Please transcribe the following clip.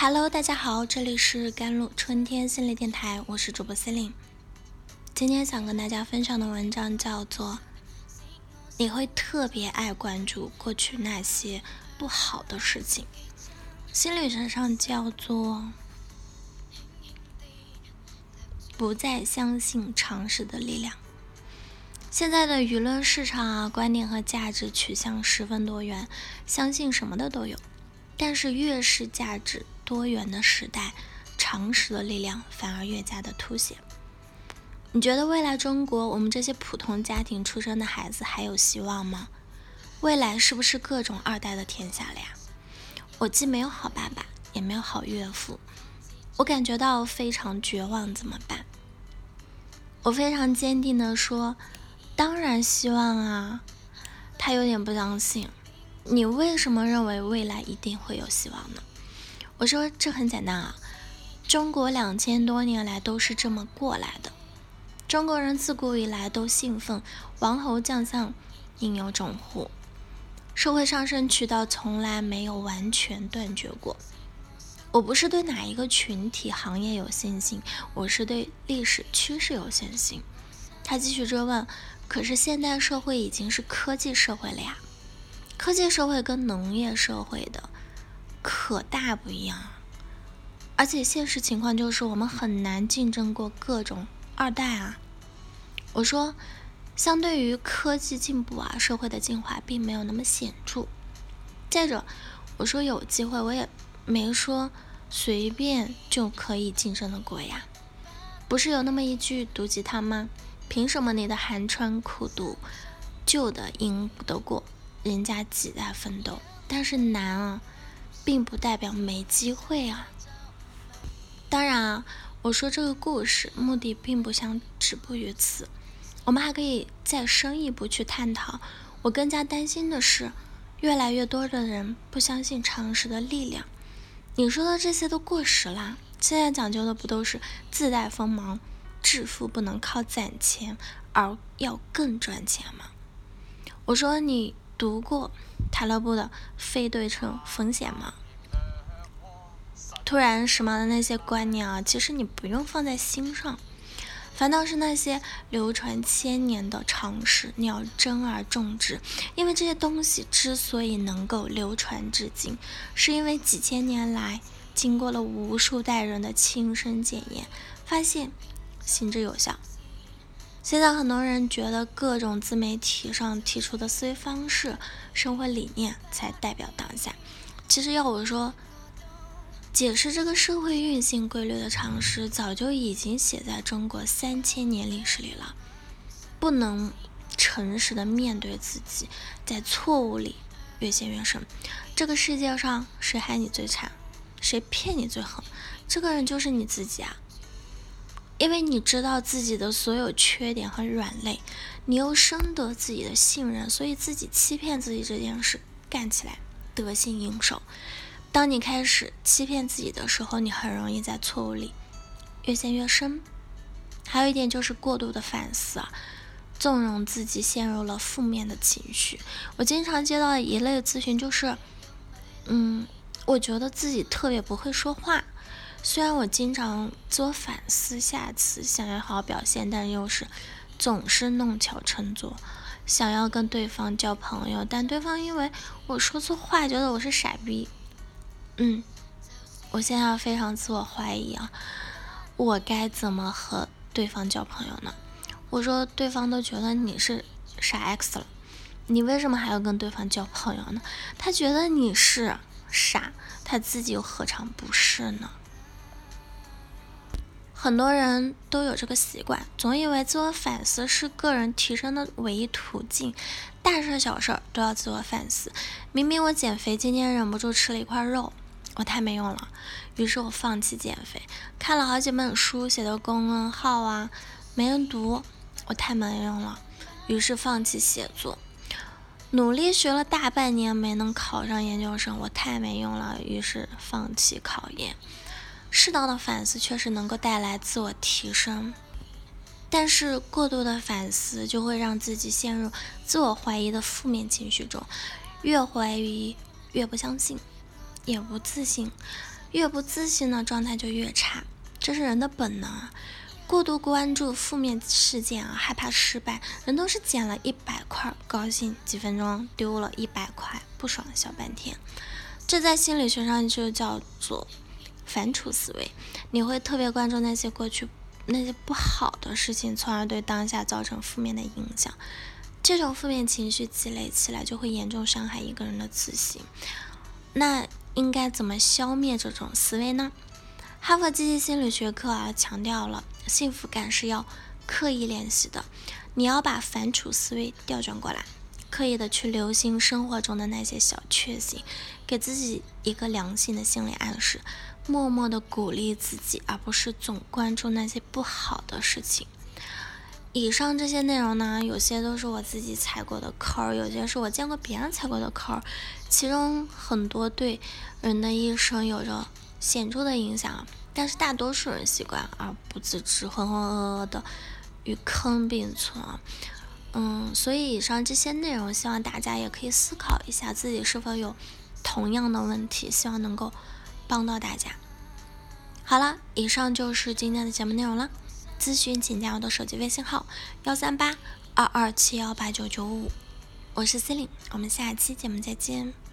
Hello，大家好，这里是甘露春天心理电台，我是主播 c e l i n e 今天想跟大家分享的文章叫做《你会特别爱关注过去那些不好的事情》，心理学上叫做不再相信常识的力量。现在的舆论市场啊，观点和价值取向十分多元，相信什么的都有。但是越是价值多元的时代，常识的力量反而越加的凸显。你觉得未来中国，我们这些普通家庭出生的孩子还有希望吗？未来是不是各种二代的天下了呀？我既没有好爸爸，也没有好岳父，我感觉到非常绝望，怎么办？我非常坚定的说，当然希望啊。他有点不相信。你为什么认为未来一定会有希望呢？我说这很简单啊，中国两千多年来都是这么过来的。中国人自古以来都信奉王侯将相应有种乎，社会上升渠道从来没有完全断绝过。我不是对哪一个群体行业有信心，我是对历史趋势有信心。他继续追问，可是现代社会已经是科技社会了呀。科技社会跟农业社会的可大不一样，而且现实情况就是我们很难竞争过各种二代啊。我说，相对于科技进步啊，社会的进化并没有那么显著。再者，我说有机会，我也没说随便就可以竞争的过呀。不是有那么一句毒鸡汤吗？凭什么你的寒窗苦读，旧的赢得过？人家几代奋斗，但是难啊，并不代表没机会啊。当然啊，我说这个故事目的并不想止步于此，我们还可以再深一步去探讨。我更加担心的是，越来越多的人不相信常识的力量。你说的这些都过时啦，现在讲究的不都是自带锋芒，致富不能靠攒钱，而要更赚钱吗？我说你。读过塔勒布的《非对称风险》吗？突然时髦的那些观念啊，其实你不用放在心上，反倒是那些流传千年的常识，你要珍而重之。因为这些东西之所以能够流传至今，是因为几千年来经过了无数代人的亲身检验，发现行之有效。现在很多人觉得各种自媒体上提出的思维方式、生活理念才代表当下。其实要我说，解释这个社会运行规律的常识，早就已经写在中国三千年历史里了。不能诚实的面对自己，在错误里越陷越深。这个世界上谁害你最惨，谁骗你最狠，这个人就是你自己啊。因为你知道自己的所有缺点和软肋，你又深得自己的信任，所以自己欺骗自己这件事干起来得心应手。当你开始欺骗自己的时候，你很容易在错误里越陷越深。还有一点就是过度的反思啊，纵容自己陷入了负面的情绪。我经常接到一类咨询，就是，嗯，我觉得自己特别不会说话。虽然我经常自我反思，下次想要好好表现，但又是总是弄巧成拙，想要跟对方交朋友，但对方因为我说错话，觉得我是傻逼。嗯，我现在非常自我怀疑啊，我该怎么和对方交朋友呢？我说对方都觉得你是傻 X 了，你为什么还要跟对方交朋友呢？他觉得你是傻，他自己又何尝不是呢？很多人都有这个习惯，总以为自我反思是个人提升的唯一途径，大事小事都要自我反思。明明我减肥，今天忍不住吃了一块肉，我太没用了，于是我放弃减肥。看了好几本书写的公众号啊，没人读，我太没用了，于是放弃写作。努力学了大半年没能考上研究生，我太没用了，于是放弃考研。适当的反思确实能够带来自我提升，但是过度的反思就会让自己陷入自我怀疑的负面情绪中，越怀疑越不相信，也不自信，越不自信呢，状态就越差，这是人的本能啊。过度关注负面事件啊，害怕失败，人都是捡了一百块，高兴几分钟，丢了一百块，不爽小半天。这在心理学上就叫做反刍思维。你会特别关注那些过去那些不好的事情，从而对当下造成负面的影响。这种负面情绪积累起来，就会严重伤害一个人的自信。那应该怎么消灭这种思维呢？哈佛积极心理学课啊，强调了幸福感是要刻意练习的。你要把反刍思维调转过来，刻意的去留心生活中的那些小确幸，给自己一个良性的心理暗示，默默的鼓励自己，而不是总关注那些不好的事情。以上这些内容呢，有些都是我自己踩过的坑儿，有些是我见过别人踩过的坑儿，其中很多对人的一生有着。显著的影响，但是大多数人习惯而不自知，浑浑噩噩的与坑并存。嗯，所以以上这些内容，希望大家也可以思考一下自己是否有同样的问题，希望能够帮到大家。好了，以上就是今天的节目内容了。咨询请加我的手机微信号：幺三八二二七幺八九九五，我是 C e l i n e 我们下期节目再见。